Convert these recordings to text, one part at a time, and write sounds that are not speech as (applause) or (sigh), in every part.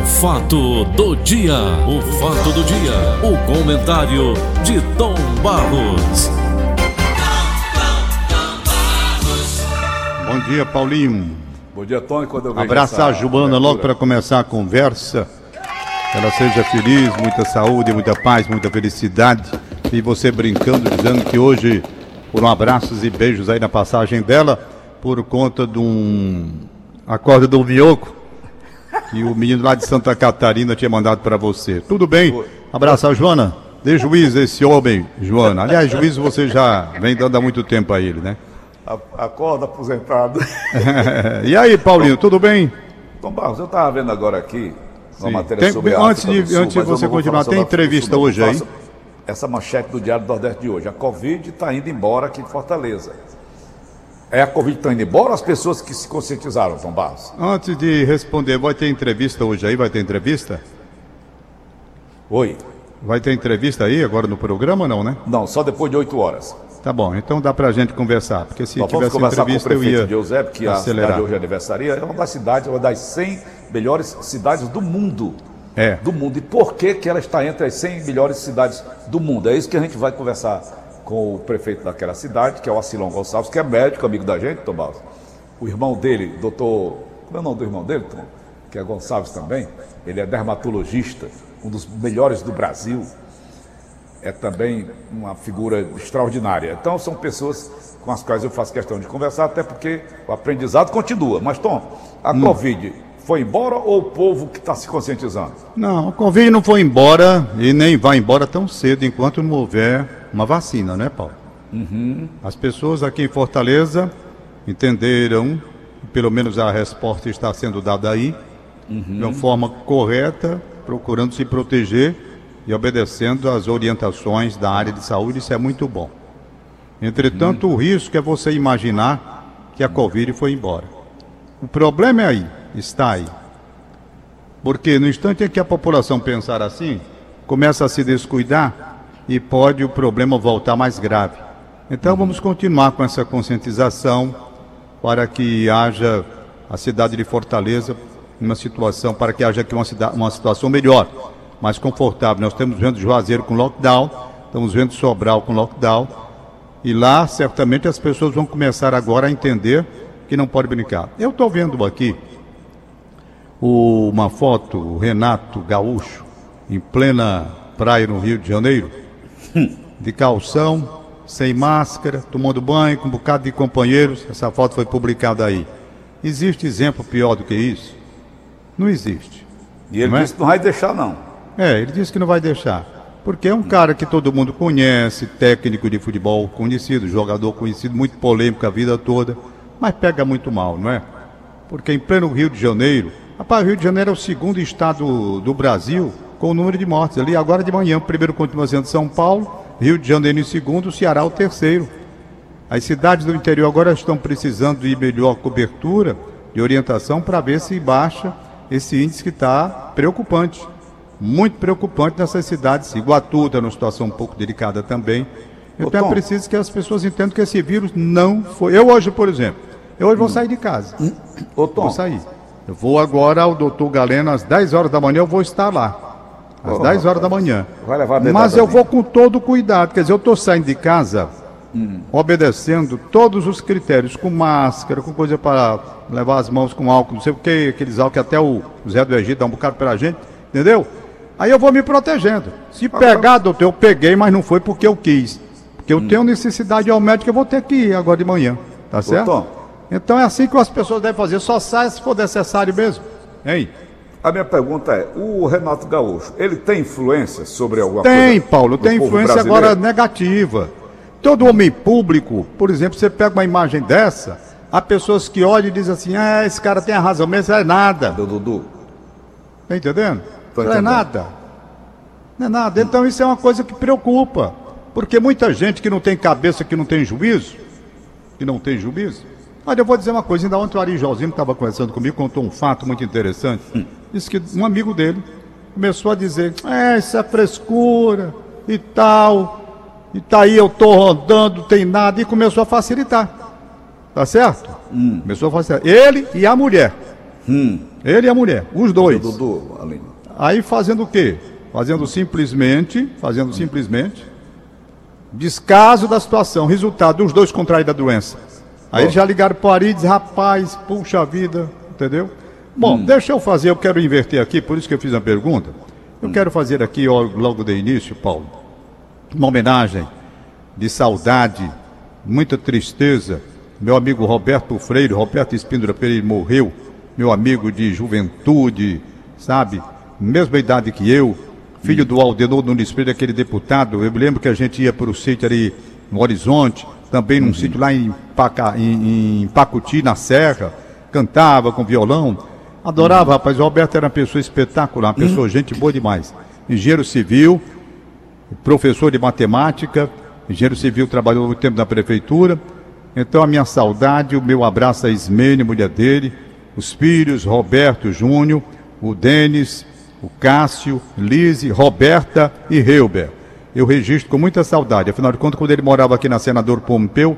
O fato do dia, o fato do dia, o comentário de Tom Barros. Bom dia, Paulinho. Bom dia, Tony. Quando eu vejo Abraçar a Joana abertura- logo para começar a conversa. Que ela seja feliz, muita saúde, muita paz, muita felicidade. E você brincando, dizendo que hoje foram abraços e beijos aí na passagem dela, por conta de um acordo do Mioco, que o menino lá de Santa Catarina tinha mandado para você. Tudo bem? Abraçar Joana. Dê juízo esse homem, Joana. Aliás, juízo você já vem dando há muito tempo a ele, né? Acorda, aposentado. (laughs) e aí, Paulinho, tudo bem? Tom Barros, eu estava vendo agora aqui uma Sim. matéria Tem- sobre antes de- Sul, antes de você continuar, tem entrevista Sul, hoje aí? Essa manchete do Diário do Nordeste de hoje. A Covid está indo embora aqui em Fortaleza. É a Covid está indo embora ou as pessoas que se conscientizaram, Tom Barros? Antes de responder, vai ter entrevista hoje aí? Vai ter entrevista? Oi. Vai ter entrevista aí agora no programa não, né? Não, só depois de 8 horas. Tá bom, então dá pra gente conversar, porque se Nós vamos tivesse conversar com o entrevista eu prefeito de Eusébio, que a acelerar. cidade hoje aniversaria. É uma das cidades, uma das 100 melhores cidades do mundo. É. Do mundo. E por que, que ela está entre as 100 melhores cidades do mundo? É isso que a gente vai conversar com o prefeito daquela cidade, que é o Acilão Gonçalves, que é médico, amigo da gente, Tomás. O irmão dele, doutor. Como é o nome do irmão dele, Tom? Que é Gonçalves também. Ele é dermatologista, um dos melhores do Brasil é também uma figura extraordinária. Então são pessoas com as quais eu faço questão de conversar, até porque o aprendizado continua. Mas Tom, a Hum. Covid foi embora ou o povo que está se conscientizando? Não, o Covid não foi embora e nem vai embora tão cedo enquanto não houver uma vacina, né, Paulo? As pessoas aqui em Fortaleza entenderam, pelo menos a resposta está sendo dada aí, de uma forma correta, procurando se proteger e obedecendo às orientações da área de saúde, isso é muito bom. Entretanto, o risco é você imaginar que a Covid foi embora. O problema é aí, está aí. Porque no instante em que a população pensar assim, começa a se descuidar e pode o problema voltar mais grave. Então vamos continuar com essa conscientização para que haja a cidade de Fortaleza uma situação, para que haja aqui uma, cida- uma situação melhor, mais confortável. Nós estamos vendo Juazeiro com lockdown, estamos vendo Sobral com lockdown, e lá certamente as pessoas vão começar agora a entender que não pode brincar. Eu estou vendo aqui o- uma foto, o Renato Gaúcho, em plena praia no Rio de Janeiro, (laughs) de calção, sem máscara, tomando banho, com um bocado de companheiros. Essa foto foi publicada aí. Existe exemplo pior do que isso? Não existe. E ele Não é? disse que não vai deixar, não. É, ele disse que não vai deixar. Porque é um cara que todo mundo conhece, técnico de futebol conhecido, jogador conhecido, muito polêmico a vida toda, mas pega muito mal, não é? Porque em pleno Rio de Janeiro, rapaz, o Rio de Janeiro é o segundo estado do Brasil com o número de mortes ali. Agora de manhã, o primeiro continua sendo São Paulo, Rio de Janeiro em segundo, Ceará o terceiro. As cidades do interior agora estão precisando de melhor cobertura, de orientação, para ver se baixa esse índice que está preocupante. Muito preocupante nessas cidades. Iguatu está numa situação um pouco delicada também. Então Tom. é preciso que as pessoas entendam que esse vírus não foi. Eu hoje, por exemplo, eu hoje vou sair de casa. Ô, Tom, Vou sair. Eu vou agora ao doutor Galeno às 10 horas da manhã, eu vou estar lá. Às Oh, 10 horas da manhã. vai levar a Mas eu vou com todo cuidado. Quer dizer, eu estou saindo de casa obedecendo todos os critérios, com máscara, com coisa para levar as mãos com álcool, não sei o que, aqueles álcool que até o Zé do Egito dá um bocado pra gente, entendeu? Aí eu vou me protegendo. Se pegar, doutor, eu peguei, mas não foi porque eu quis. Porque eu tenho necessidade de ir ao médico, eu vou ter que ir agora de manhã. Tá certo? Então é assim que as pessoas devem fazer. Só sai se for necessário mesmo. Hein? A minha pergunta é, o Renato Gaúcho, ele tem influência sobre alguma coisa? Tem, Paulo, tem influência brasileiro? agora negativa. Todo homem público, por exemplo, você pega uma imagem dessa, há pessoas que olham e dizem assim, ah, esse cara tem a razão, mas isso é nada. Do Dudu. Tá entendendo? Tô Não é nada. Não é nada. Então isso é uma coisa que preocupa. Porque muita gente que não tem cabeça, que não tem juízo, que não tem juízo. Olha, eu vou dizer uma coisa, ainda ontem o Ari Josinho estava conversando comigo, contou um fato muito interessante. Disse que um amigo dele começou a dizer, é, isso é frescura e tal. E tá aí, eu tô rodando, tem nada, e começou a facilitar. Tá certo? Começou a facilitar. Ele e a mulher. Hum. Ele e a mulher, os dois. Dudu, Aline. Aí fazendo o quê? Fazendo simplesmente, fazendo simplesmente, descaso da situação, resultado dos dois contrair da doença. Aí eles já ligaram para o Ari e dizem, rapaz, puxa vida, entendeu? Bom, hum. deixa eu fazer, eu quero inverter aqui, por isso que eu fiz a pergunta. Eu hum. quero fazer aqui, ó, logo de início, Paulo, uma homenagem de saudade, muita tristeza. Meu amigo Roberto Freire, Roberto Espíndola Pereira morreu, meu amigo de juventude, sabe? Mesma idade que eu, filho do Aldenor Nunes Freire, aquele deputado. Eu me lembro que a gente ia para o sítio ali no Horizonte, também num uhum. sítio lá em, Paca, em, em, Pacuti, na Serra, cantava com violão. Adorava, rapaz. O Roberto era uma pessoa espetacular, uma pessoa, uhum. gente boa demais. Engenheiro civil, professor de matemática, engenheiro civil, trabalhou muito tempo na prefeitura. Então a minha saudade, o meu abraço a Ismene, mulher dele, os filhos, Roberto Júnior, o Denis, o Cássio, Lise, Roberta e Reuber. Eu registro com muita saudade. Afinal de contas, quando ele morava aqui na Senador Pompeu,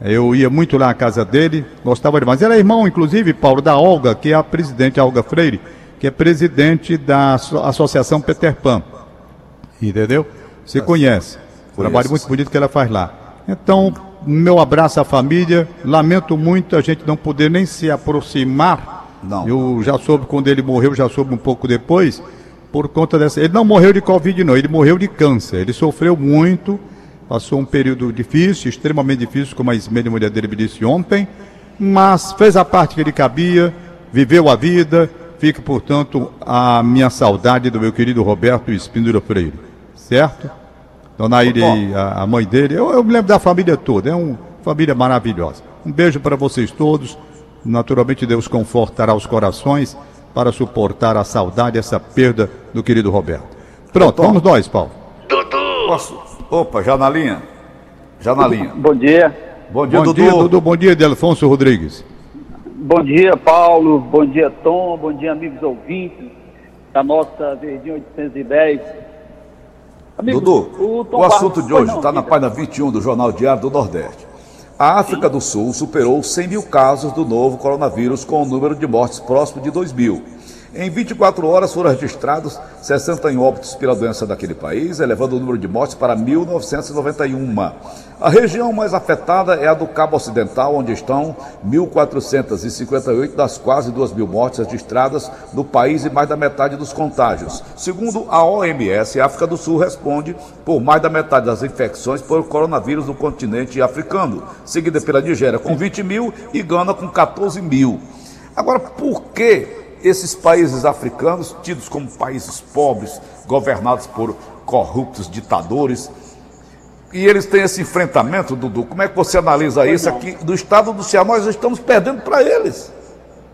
eu ia muito lá à casa dele, gostava demais. Ele é irmão, inclusive, Paulo, da Olga, que é a presidente, a Olga Freire, que é presidente da Associação Peter Pan. Entendeu? Você conhece. O trabalho muito bonito que ela faz lá. Então, meu abraço à família. Lamento muito a gente não poder nem se aproximar não. Eu já soube quando ele morreu, já soube um pouco depois, por conta dessa. Ele não morreu de Covid, não, ele morreu de câncer. Ele sofreu muito, passou um período difícil, extremamente difícil, como a Ismene, mulher dele, me disse ontem, mas fez a parte que ele cabia, viveu a vida. Fica, portanto, a minha saudade do meu querido Roberto Espíndola Freire. Certo? Dona Iri, a, a mãe dele, eu, eu me lembro da família toda, é uma família maravilhosa. Um beijo para vocês todos. Naturalmente, Deus confortará os corações para suportar a saudade, essa perda do querido Roberto. Pronto, vamos nós, Paulo. Posso? Opa, já na linha? Já na linha. Bom dia. Bom dia, bom Dudu. Dia, Dudu. Bom dia, Delfonso Rodrigues. Bom dia, Paulo. Bom dia, Tom. Bom dia, amigos ouvintes da nossa Verdinha 810. Amigos, Dudu, o, o assunto de hoje está na página 21 do Jornal Diário do Nordeste. A África do Sul superou 100 mil casos do novo coronavírus, com o número de mortes próximo de 2 mil. Em 24 horas foram registrados 61 óbitos pela doença daquele país, elevando o número de mortes para 1.991. A região mais afetada é a do Cabo Ocidental, onde estão 1.458 das quase 2 mil mortes registradas no país e mais da metade dos contágios. Segundo a OMS, a África do Sul responde por mais da metade das infecções por coronavírus no continente africano, seguida pela Nigéria com 20 mil e Gana com 14 mil. Agora, por que esses países africanos, tidos como países pobres, governados por corruptos ditadores, e eles têm esse enfrentamento, Dudu. Como é que você analisa isso aqui do estado do Ceará? Nós estamos perdendo para eles.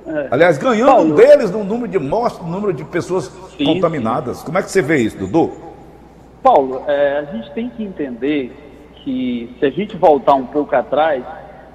É. Aliás, ganhando Paulo, deles no número de mortes, no número de pessoas sim, contaminadas. Sim. Como é que você vê isso, Dudu? Paulo, é, a gente tem que entender que se a gente voltar um pouco atrás,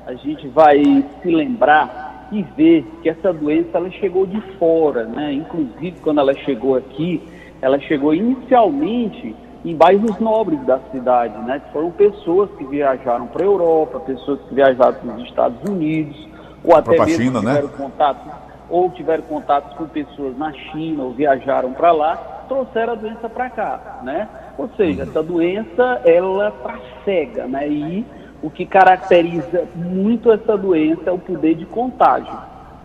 a gente vai se lembrar e ver que essa doença ela chegou de fora, né? Inclusive quando ela chegou aqui, ela chegou inicialmente em bairros nobres da cidade, né? Que foram pessoas que viajaram para a Europa, pessoas que viajaram para os Estados Unidos, ou até mesmo China, né? tiveram né? contato ou tiveram contatos com pessoas na China ou viajaram para lá, trouxeram a doença para cá, né? Ou seja, uhum. essa doença ela tá cega, né? E o que caracteriza muito essa doença é o poder de contágio.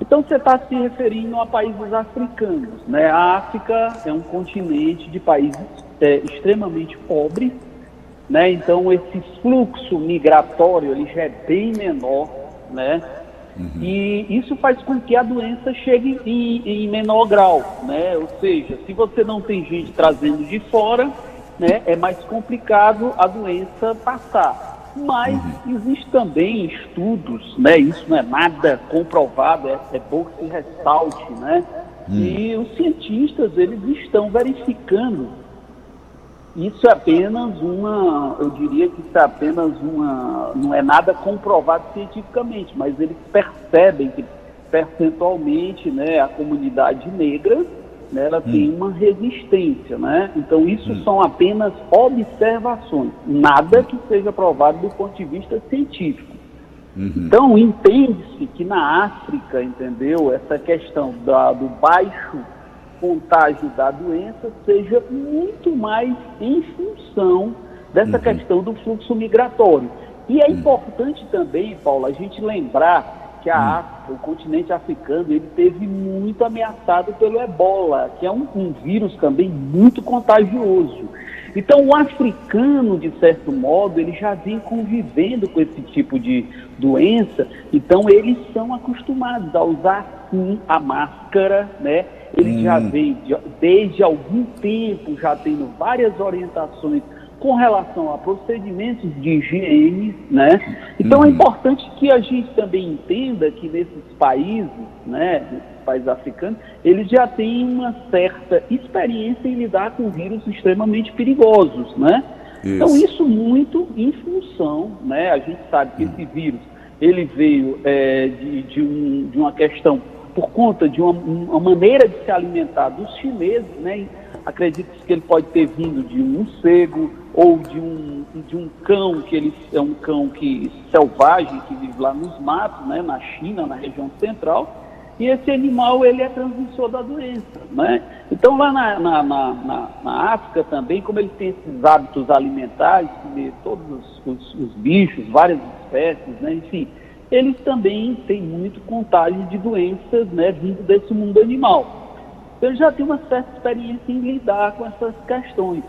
Então você está se referindo a países africanos, né? A África é um continente de países é, extremamente pobres, né? Então esse fluxo migratório ele já é bem menor, né? Uhum. E isso faz com que a doença chegue em, em menor grau, né? Ou seja, se você não tem gente trazendo de fora, né, é mais complicado a doença passar. Mas uhum. existe também estudos, né? Isso não é nada comprovado, é, é bom que se ressalte, né? Uhum. E os cientistas eles estão verificando. Isso é apenas uma, eu diria que isso é apenas uma, não é nada comprovado cientificamente, mas eles percebem que percentualmente, né, a comunidade negra né, ela hum. tem uma resistência, né? Então isso hum. são apenas observações, nada que seja provado do ponto de vista científico. Uhum. Então, entende-se que na África, entendeu, essa questão da, do baixo contágio da doença seja muito mais em função dessa uhum. questão do fluxo migratório. E é uhum. importante também, Paulo, a gente lembrar que a. África, o continente africano, ele teve muito ameaçado pelo ebola, que é um, um vírus também muito contagioso. Então, o africano, de certo modo, ele já vem convivendo com esse tipo de doença, então eles são acostumados a usar sim a máscara, né? Ele hum. já vem de, desde algum tempo já tendo várias orientações com relação a procedimentos de higiene, né? Então é uhum. é importante que a gente também entenda que nesses países, né, nesses países africanos, eles já têm uma certa experiência em lidar com vírus extremamente perigosos, né? Isso. Então isso muito em função, né? A gente sabe que esse vírus ele veio é, de, de, um, de uma questão por conta de uma, uma maneira de se alimentar dos chineses, né? Acredita-se que ele pode ter vindo de um morcego ou de um, de um cão, que ele é um cão que, selvagem, que vive lá nos matos, né, na China, na região central, e esse animal ele é transmissor da doença. Né? Então lá na, na, na, na África também, como ele tem esses hábitos alimentares, comer todos os, os, os bichos, várias espécies, né, enfim, eles também têm muito contágio de doenças né, vindo desse mundo animal. Ele já tem uma certa experiência em lidar com essas questões.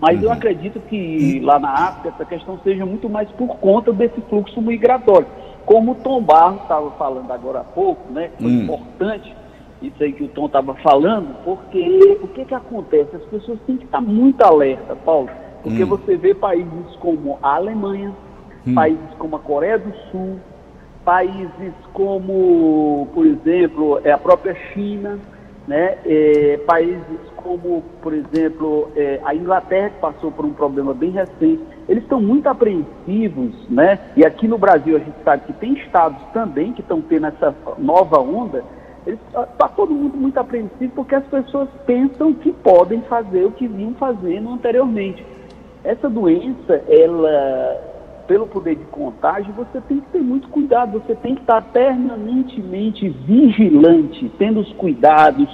Mas uhum. eu acredito que lá na África essa questão seja muito mais por conta desse fluxo migratório. Como o Tom Barros estava falando agora há pouco, né? Foi uhum. importante isso aí que o Tom estava falando, porque o que, que acontece? As pessoas têm que estar muito alerta, Paulo, porque uhum. você vê países como a Alemanha, hum. países como a Coreia do Sul, países como, por exemplo, é a própria China, né? É, países como, por exemplo, é, a Inglaterra, que passou por um problema bem recente, eles estão muito apreensivos, né? E aqui no Brasil a gente sabe que tem estados também que estão tendo essa nova onda. Está tá todo mundo muito apreensivo porque as pessoas pensam que podem fazer o que vinham fazendo anteriormente. Essa doença, ela pelo poder de contágio, você tem que ter muito cuidado, você tem que estar permanentemente vigilante, tendo os cuidados,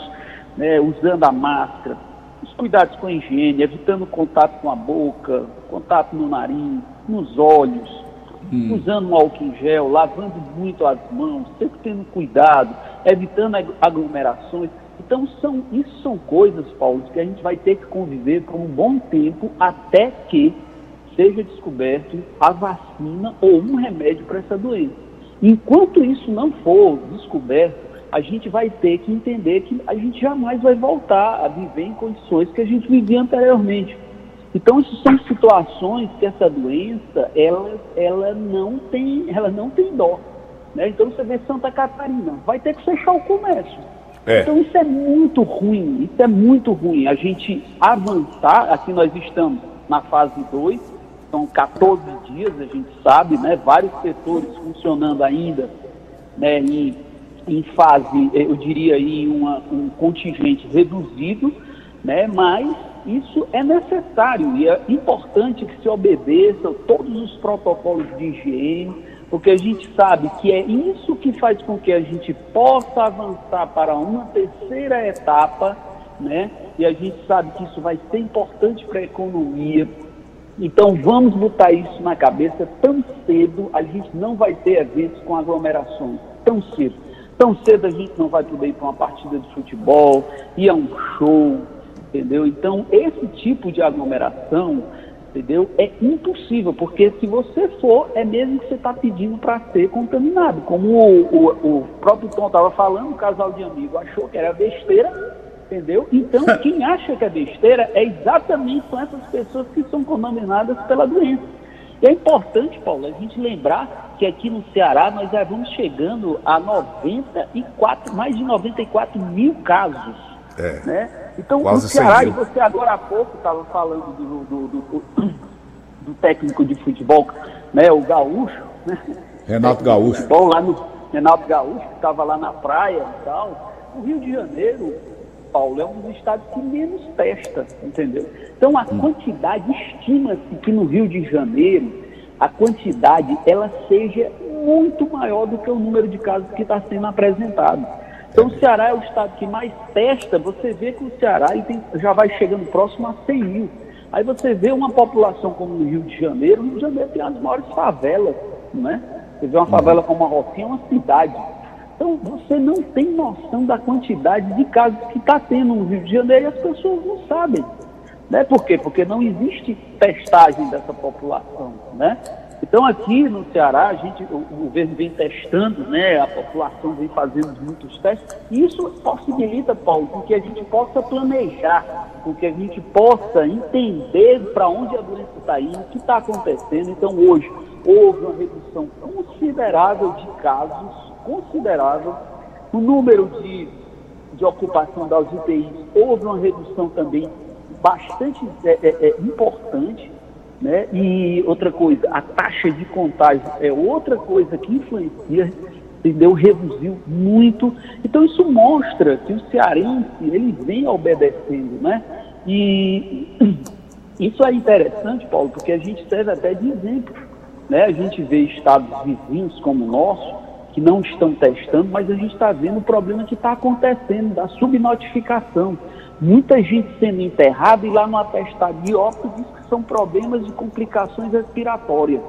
né, usando a máscara, os cuidados com a higiene, evitando contato com a boca, contato no nariz, nos olhos, hum. usando um álcool em gel, lavando muito as mãos, sempre tendo cuidado, evitando aglomerações. Então, são, isso são coisas, Paulo, que a gente vai ter que conviver por um bom tempo até que seja descoberto a vacina ou um remédio para essa doença. Enquanto isso não for descoberto, a gente vai ter que entender que a gente jamais vai voltar a viver em condições que a gente vivia anteriormente. Então, isso são situações que essa doença, ela, ela, não, tem, ela não tem dó. Né? Então, você vê Santa Catarina, vai ter que fechar o comércio. É. Então, isso é muito ruim, isso é muito ruim. A gente avançar, aqui nós estamos na fase 2, são 14 dias, a gente sabe, né, vários setores funcionando ainda né, em, em fase, eu diria, em uma, um contingente reduzido, né, mas isso é necessário e é importante que se obedeçam todos os protocolos de higiene, porque a gente sabe que é isso que faz com que a gente possa avançar para uma terceira etapa, né? E a gente sabe que isso vai ser importante para a economia, então vamos botar isso na cabeça tão cedo, a gente não vai ter eventos com aglomerações, tão cedo. Tão cedo a gente não vai poder ir para uma partida de futebol, ir a um show, entendeu? Então esse tipo de aglomeração, entendeu? É impossível, porque se você for, é mesmo que você está pedindo para ser contaminado. Como o, o, o próprio Tom estava falando, o casal de amigo achou que era besteira, Entendeu? Então, quem acha que é besteira é exatamente são essas pessoas que são contaminadas pela doença. E é importante, Paulo, a gente lembrar que aqui no Ceará nós já vamos chegando a 94, mais de 94 mil casos. É. Né? Então, no Ceará, e você agora há pouco estava falando do, do, do, do, técnico de futebol, né, o Gaúcho, né? Renato Gaúcho. Bom, lá no Renato Gaúcho, que estava lá na praia e tal. O Rio de Janeiro, Paulo, é um dos estados que menos testa, entendeu? Então a hum. quantidade, estima-se que no Rio de Janeiro, a quantidade ela seja muito maior do que o número de casos que está sendo apresentado. Então, o Ceará é o estado que mais testa. Você vê que o Ceará tem, já vai chegando próximo a 100 mil. Aí você vê uma população como no Rio de Janeiro. O Rio de Janeiro tem as maiores favelas, não é? Você vê uma favela como a Rocinha, é uma cidade. Então, você não tem noção da quantidade de casos que está tendo no Rio de Janeiro e as pessoas não sabem. Né? Por quê? Porque não existe testagem dessa população. Né? Então, aqui no Ceará, a gente, o, governo vem testando, né? a população vem fazendo muitos testes, e isso possibilita, Paulo, com que a gente possa planejar, com que a gente possa entender para onde a doença está indo, o que está acontecendo. Então, hoje, houve uma redução considerável de casos, considerável, o número de, de ocupação das UTIs, houve uma redução também bastante é, é, é, importante, né? E outra coisa, a taxa de contágio é outra coisa que influencia, entendeu? Reduziu muito. Então isso mostra que o cearense ele vem obedecendo, né? E (clears throat) isso é interessante, Paulo, porque a gente serve até de exemplo, né? A gente vê estados vizinhos como o nosso que não estão testando, mas a gente está vendo o problema que está acontecendo da subnotificação muita gente sendo enterrada e lá no atestado de óbito diz que são problemas de complicações respiratórias.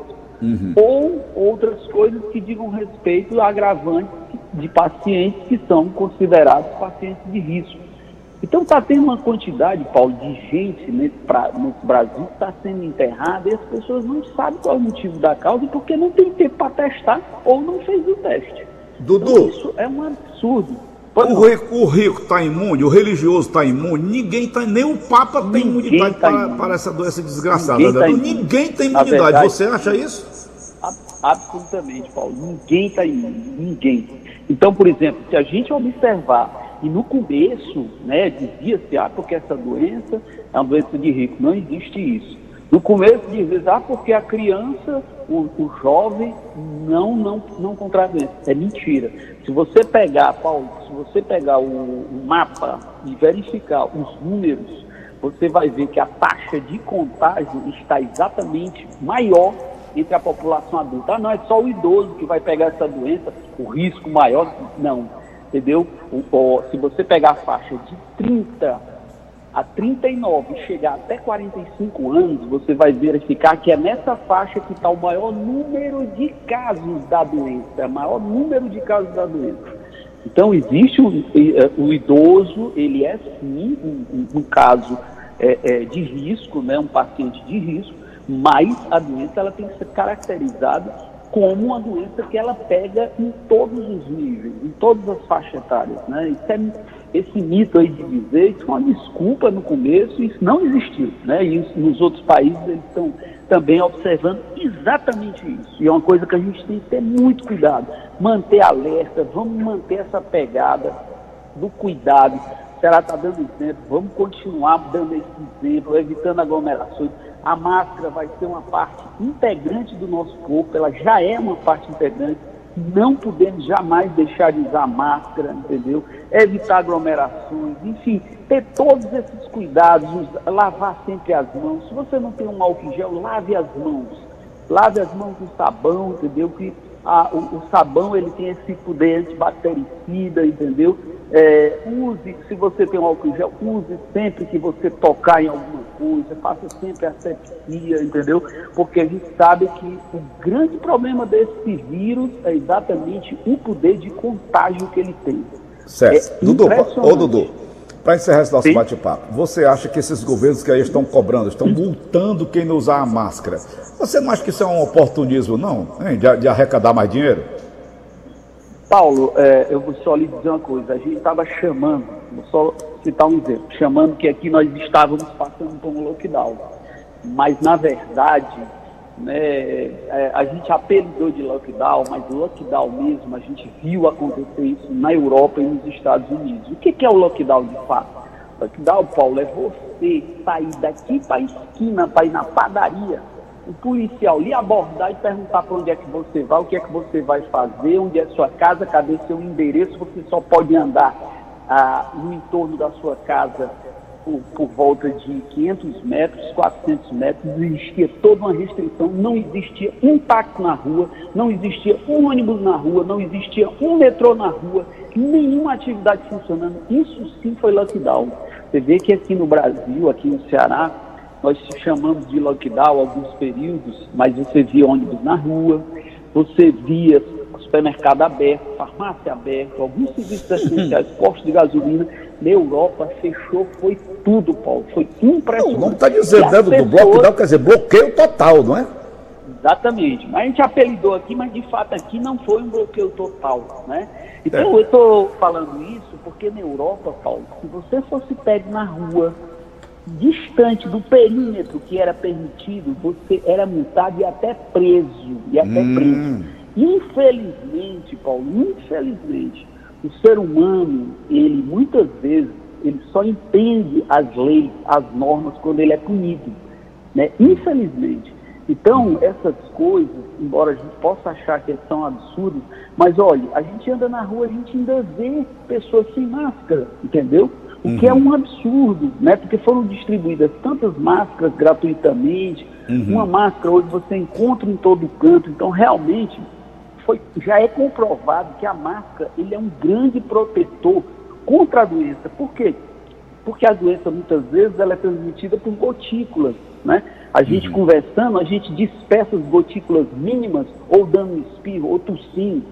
Uhum. Ou outras coisas que digam respeito a agravantes de pacientes que são considerados pacientes de risco. Então está tendo uma quantidade, Paulo, de gente nesse, pra, nesse Brasil que está sendo enterrada e as pessoas não sabem qual é o motivo da causa porque não tem tempo para testar ou não fez o teste. Dudu. Então, isso é um absurdo. O rico, o rico está imune, o religioso está imune, ninguém tá, nem o Papa tem ninguém imunidade tá para, para, essa doença desgraçada. Ninguém, tá ninguém tem imunidade. Verdade, Você acha isso? Absolutamente, Paulo. Ninguém está imune. Ninguém. Então, por exemplo, se a gente observar, e no começo, né, dizia-se, ah, porque essa doença é uma doença de rico. Não existe isso. No começo dizia, ah, porque a criança o, o jovem não, não, não contrai doença. É mentira. Se você pegar, Paulo, se você pegar o, o mapa e verificar os números, você vai ver que a taxa de contágio está exatamente maior entre a população adulta. Ah, não, é só o idoso que vai pegar essa doença, o risco maior. Não, entendeu? O, o, se você pegar a faixa de 30 a 39 e chegar até 45 anos, você vai verificar que é nessa faixa que está o maior número de casos da doença, maior número de casos da doença. Então, existe o, eh, o idoso, ele é sim um, um caso é, é, de risco, né, um paciente de risco, mas a doença ela tem que ser caracterizada como uma doença que ela pega em todos os níveis, em todas as faixas etárias. Né? É esse mito aí de dizer, isso foi uma desculpa no começo, isso não existiu, né? E isso, nos outros países eles estão também observando exatamente isso. E é uma coisa que a gente tem que ter muito cuidado, manter alerta, vamos manter essa pegada do cuidado. Será está dando exemplo, vamos continuar dando esse exemplo, evitando aglomerações. A máscara vai ser uma parte integrante do nosso corpo, ela já é uma parte integrante não podemos jamais deixar de usar máscara, entendeu? Evitar aglomerações, enfim, ter todos esses cuidados, lavar sempre as mãos. Se você não tem um álcool gel, lave as mãos. Lave as mãos com sabão, entendeu? Que a, o, o, sabão ele tem esse poder antibactericida, entendeu? É, use, se você tem um álcool gel, use sempre que você tocar em alguma coisa, faça sempre a sepsia, entendeu? Porque a gente sabe que o grande problema desse vírus é exatamente o poder de contágio que ele tem. Certo. É Dudu, ô Dudu, para encerrar esse nosso bate-papo, você acha que esses governos que aí estão cobrando, estão multando quem não usar a máscara? Você não acha que isso é um oportunismo, não? Hein, de, de, arrecadar mais dinheiro? Paulo, é, eu vou só lhe dizer uma coisa. A gente estava chamando, vou só citar um exemplo, chamando que aqui nós estávamos passando por um lockdown. Mas, na verdade, né, é, a gente apelidou de lockdown, mas lockdown mesmo, a gente viu acontecer isso na Europa e nos Estados Unidos. O que, que é o lockdown de fato? Lockdown, Paulo, é você sair daqui para a esquina, para ir na padaria, o policial lhe abordar e perguntar para onde é que você vai, o que é que você vai fazer, onde é sua casa, cadê seu endereço, você só pode andar ah, no entorno da sua casa por, por, volta de 500 metros, 400 metros, existia toda uma restrição, não existia um táxi na rua, não existia um ônibus na rua, não existia um metrô na rua, nenhuma atividade funcionando. Isso sim foi lockdown. Você vê que aqui no Brasil, aqui no Ceará, nós chamamos de lockdown alguns períodos, mas você via ônibus na rua, você via supermercado aberto, farmácia aberta, alguns serviços essenciais, postos de gasolina. Na Europa fechou, foi tudo, Paulo. Foi impressionante. Não está dizendo dentro do bloco, quer dizer, bloqueio total, não é? Exatamente. Mas a gente apelidou aqui, mas de fato aqui não foi um bloqueio total, né? Então é. eu estou falando isso porque na Europa, Paulo, se você fosse pego na rua, distante do perímetro que era permitido, você era multado e até preso, e até hum. preso. Infelizmente, Paulo, infelizmente, o ser humano, ele muitas vezes, ele só entende as leis, as normas quando ele é punido, né? Infelizmente. Então, essas coisas, embora a gente possa achar que são absurdas, mas olha, a gente anda na rua, a gente ainda vê pessoas sem máscara, entendeu? O uhum. que é uhum. um absurdo, né? Porque foram distribuídas tantas máscaras gratuitamente, uhum. uma máscara hoje você encontra em todo canto, então realmente foi, já é comprovado que a máscara ele é um grande protetor contra a doença. Por quê? Porque a doença muitas vezes ela é transmitida por gotículas, né? A gente uhum. conversando, a gente dispersa as gotículas mínimas, ou dando um espirro, ou tossindo,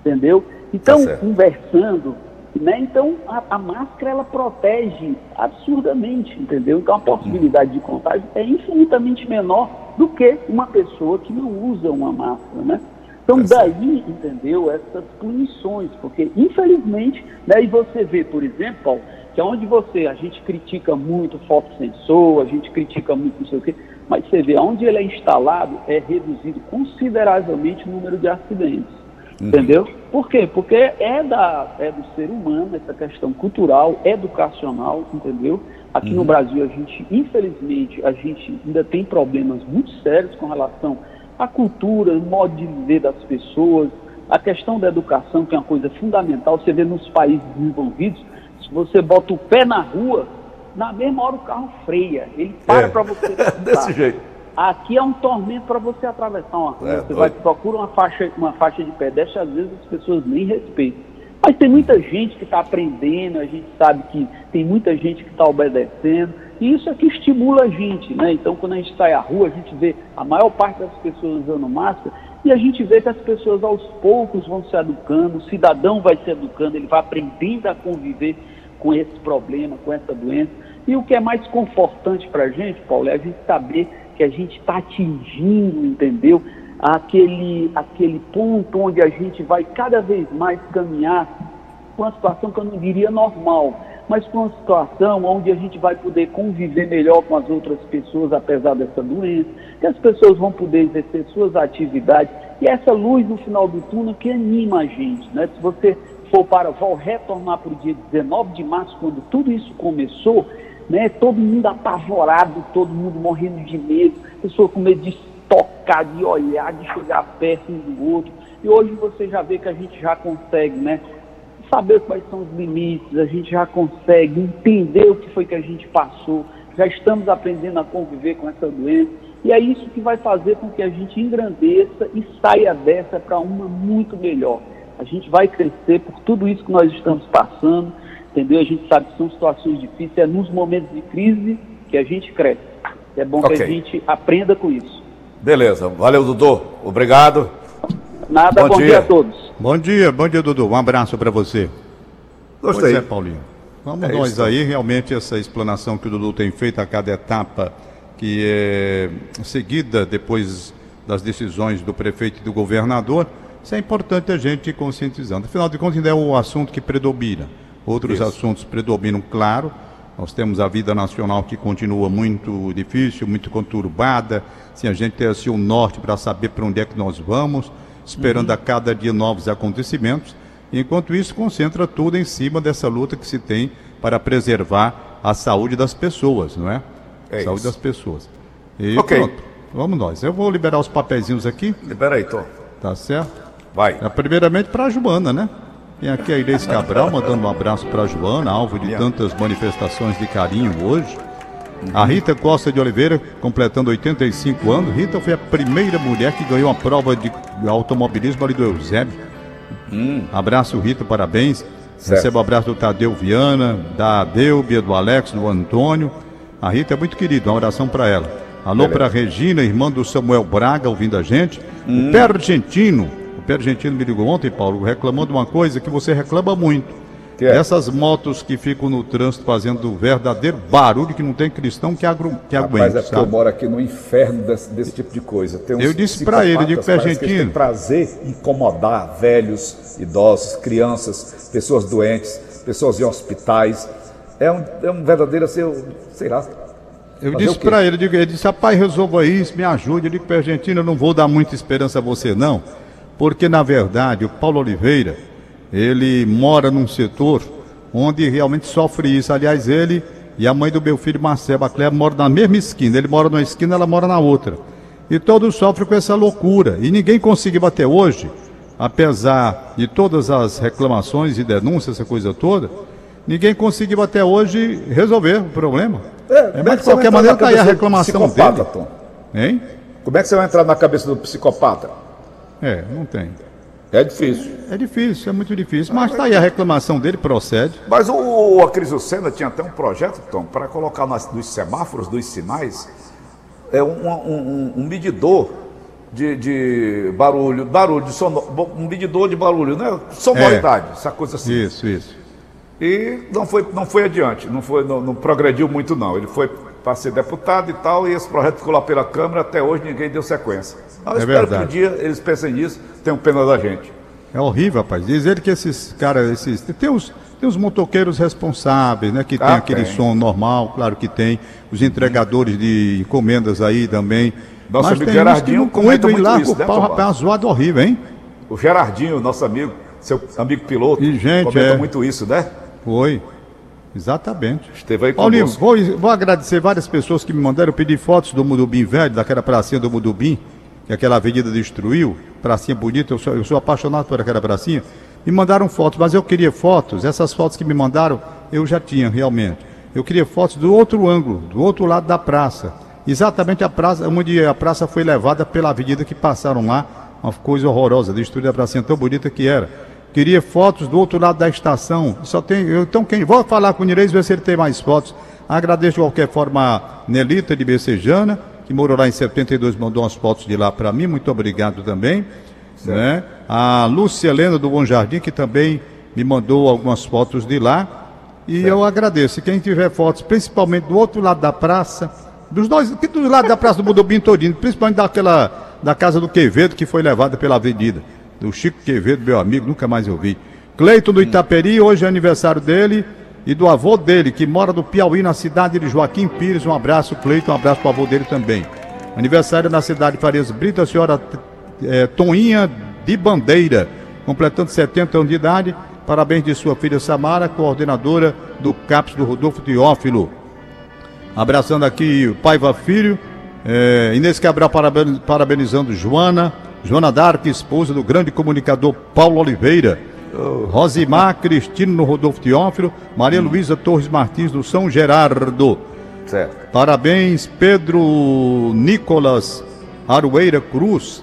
entendeu? Então, tá conversando, né? Então, a, a, máscara ela protege absurdamente, entendeu? Então, a possibilidade de contágio é infinitamente menor do que uma pessoa que não usa uma máscara, né? Então, daí, entendeu, essas punições, porque, infelizmente, daí você vê, por exemplo, Paulo, que onde você, a gente critica muito o fotossensor, a gente critica muito não sei o quê, mas você vê, onde ele é instalado, é reduzido consideravelmente o número de acidentes. Uhum. Entendeu? Por quê? Porque é, da, é do ser humano, essa questão cultural, educacional, entendeu? Aqui uhum. no Brasil, a gente, infelizmente, a gente ainda tem problemas muito sérios com relação a cultura, o modo de viver das pessoas, a questão da educação, que é uma coisa fundamental. Você vê nos países desenvolvidos, se você bota o pé na rua, na mesma hora o carro freia, ele para é. para você. (laughs) Desse jeito. Aqui é um tormento para você atravessar uma rua. É, você vai, procura uma faixa, uma faixa de pedestre, às vezes as pessoas nem respeitam. Mas tem muita gente que está aprendendo, a gente sabe que tem muita gente que está obedecendo. E isso é que estimula a gente, né? Então, quando a gente sai à rua, a gente vê a maior parte das pessoas usando máscara e a gente vê que as pessoas aos poucos vão se educando, o cidadão vai se educando, ele vai aprendendo a conviver com esse problema, com essa doença. E o que é mais confortante para a gente, Paulo, é a gente saber que a gente está atingindo, entendeu? Aquele, aquele ponto onde a gente vai cada vez mais caminhar com uma situação que eu não diria normal, mas com uma situação onde a gente vai poder conviver melhor com as outras pessoas, apesar dessa doença, que as pessoas vão poder exercer suas atividades, e essa luz no final do túnel que anima a gente, né? Se você for para, vou retornar para o dia 19 de março, quando tudo isso começou, né? Todo mundo apavorado, todo mundo morrendo de medo, pessoa com medo de tocar, de olhar, de chegar perto um do outro, e hoje você já vê que a gente já consegue, né? saber quais são os limites, a gente já consegue entender o que foi que a gente passou, já estamos aprendendo a conviver com essa doença, e é isso que vai fazer com que a gente engrandeça e saia dessa para uma muito melhor. A gente vai crescer por tudo isso que nós estamos passando, entendeu? A gente sabe que são situações difíceis, é nos momentos de crise que a gente cresce. É bom okay. que a gente aprenda com isso. Beleza, valeu Dudu, obrigado. Nada, bom, bom dia. dia. a todos. Bom dia, bom dia, Dudu. Um abraço para você. Gostei. Pois é, Paulinho. Vamos é nós isso. aí, realmente, essa explanação que o Dudu tem feito a cada etapa que é seguida depois das decisões do prefeito e do governador, isso é importante a gente ir conscientizando. Afinal de contas, ainda é o assunto que predomina. Outros isso. assuntos predominam, claro. Nós temos a vida nacional que continua muito difícil, muito conturbada, sem a gente ter assim o norte para saber para onde é que nós vamos esperando uhum. a cada dia novos acontecimentos. Enquanto isso, concentra tudo em cima dessa luta que se tem para preservar a saúde das pessoas, não é? é saúde isso. das pessoas. E okay. pronto, vamos nós. Eu vou liberar os papeizinhos aqui. Libera aí, Tom. Tá certo? Vai. É, primeiramente para a Joana, né? Tem aqui a Inês Cabral mandando um abraço para Joana, alvo de tantas manifestações de carinho hoje. A Rita Costa de Oliveira, completando 85 anos. Rita foi a primeira mulher que ganhou a prova de automobilismo ali do Eusébio. Hum. Abraço, Rita, parabéns. Certo. Recebo o abraço do Tadeu Viana, da Deubia, do Alex, do Antônio. A Rita é muito querida, uma oração para ela. Alô para Regina, irmã do Samuel Braga, ouvindo a gente. Hum. O Pé Argentino, o Pé Argentino me ligou ontem, Paulo, reclamando uma coisa que você reclama muito que é? Essas motos que ficam no trânsito fazendo verdadeiro barulho que não tem cristão que, agru, que Rapaz, aguente. é porque eu moro aqui no inferno desse, desse tipo de coisa. eu disse para ele, digo para. Tem prazer incomodar velhos, idosos, crianças, pessoas doentes, pessoas em hospitais. É um, é um verdadeiro, assim, eu, sei lá, eu disse para ele, ele disse, rapaz, resolva isso, me ajude. Eu digo para a Argentina, eu não vou dar muita esperança a você, não. Porque, na verdade, o Paulo Oliveira, ele mora num setor onde realmente sofre isso. Aliás, ele e a mãe do meu filho, Marcelo Baclé, moram na mesma esquina. Ele mora numa esquina, ela mora na outra. E todos sofrem com essa loucura. E ninguém conseguiu até hoje, apesar de todas as reclamações e denúncias, essa coisa toda, ninguém conseguiu até hoje resolver o problema. É, é mas de qualquer maneira está aí a reclamação dele. Tom? Hein? Como é que você vai entrar na cabeça do psicopata? É, não tem. É difícil. É difícil, é muito difícil. Mas está aí a reclamação dele, procede. Mas o, o Acrisucena tinha até um projeto, Tom, para colocar nas, nos semáforos, dos sinais, é um, um, um medidor de, de, barulho, barulho de sonor, um medidor de barulho, né? Sonoridade, é. essa coisa assim. Isso, isso. E não foi, não foi adiante, não, foi, não, não progrediu muito não. Ele foi para ser deputado e tal, e esse projeto ficou lá pela Câmara, até hoje ninguém deu sequência. Eu é espero verdade. que um dia eles pensem nisso, tenham pena da gente. É horrível, rapaz. Diz ele que esses caras, esses. Tem os, tem os motoqueiros responsáveis, né? Que tem ah, aquele tem. som normal, claro que tem. Os entregadores de encomendas aí também. Nosso Mas amigo tem Gerardinho que não muito lá, isso, o né, pau, rapaz, é uma zoada horrível, hein? O Gerardinho, nosso amigo, seu amigo piloto, e, gente, comenta é... muito isso, né? Foi. Exatamente. Esteve aí Paulinho, vou, vou agradecer várias pessoas que me mandaram pedir fotos do Mudubim velho, daquela pracinha do Mudubim, que aquela avenida destruiu, pracinha bonita, eu sou, eu sou apaixonado por aquela pracinha. Me mandaram fotos, mas eu queria fotos, essas fotos que me mandaram, eu já tinha realmente. Eu queria fotos do outro ângulo, do outro lado da praça. Exatamente a praça, onde a praça foi levada pela avenida que passaram lá, uma coisa horrorosa, destruída a pracinha tão bonita que era. Queria fotos do outro lado da estação. Só tem. Eu, então, quem. Vou falar com o Nirês, ver se ele tem mais fotos. Agradeço de qualquer forma a Nelita de Becejana, que morou lá em 72, mandou umas fotos de lá para mim. Muito obrigado também. Né? A Lúcia Helena do Bom Jardim, que também me mandou algumas fotos de lá. E certo. eu agradeço. Quem tiver fotos, principalmente do outro lado da praça, dos dois, do lado da praça do Mudobim Torino, principalmente daquela da casa do Quevedo que foi levada pela avenida do Chico Quevedo, meu amigo, nunca mais ouvi. Cleito do Itaperi, hoje é aniversário dele e do avô dele, que mora no Piauí, na cidade de Joaquim Pires. Um abraço, Cleito, um abraço para o avô dele também. Aniversário na cidade de Farias Brito, a senhora é, Toninha de Bandeira, completando 70 anos de idade. Parabéns de sua filha Samara, coordenadora do CAPS do Rodolfo Teófilo. Abraçando aqui o Paiva Filho, é, Inês Cabral parabenizando Joana, Joana Dark, esposa do grande comunicador Paulo Oliveira. Rosimar Cristino no Rodolfo Teófilo, Maria hum. Luísa Torres Martins do São Gerardo. Certo. Parabéns, Pedro Nicolas Arueira Cruz,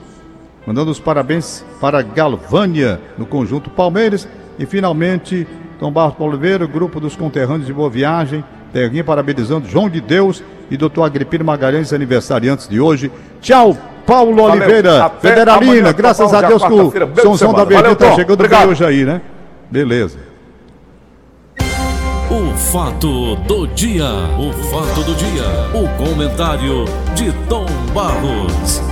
mandando os parabéns para Galvânia, no conjunto Palmeiras. E finalmente, Tom Barros Paulo Oliveira, grupo dos conterrâneos de Boa Viagem, Terrinha parabenizando João de Deus e doutor Agripino Magalhães, aniversariantes de hoje. Tchau, Paulo Valeu. Oliveira, Até Federalina, amanhã, graças a Deus que o Sonzão da Verdinha tá chegando bem hoje aí, né? Beleza. O fato do dia, o fato do dia, o comentário de Tom Barros.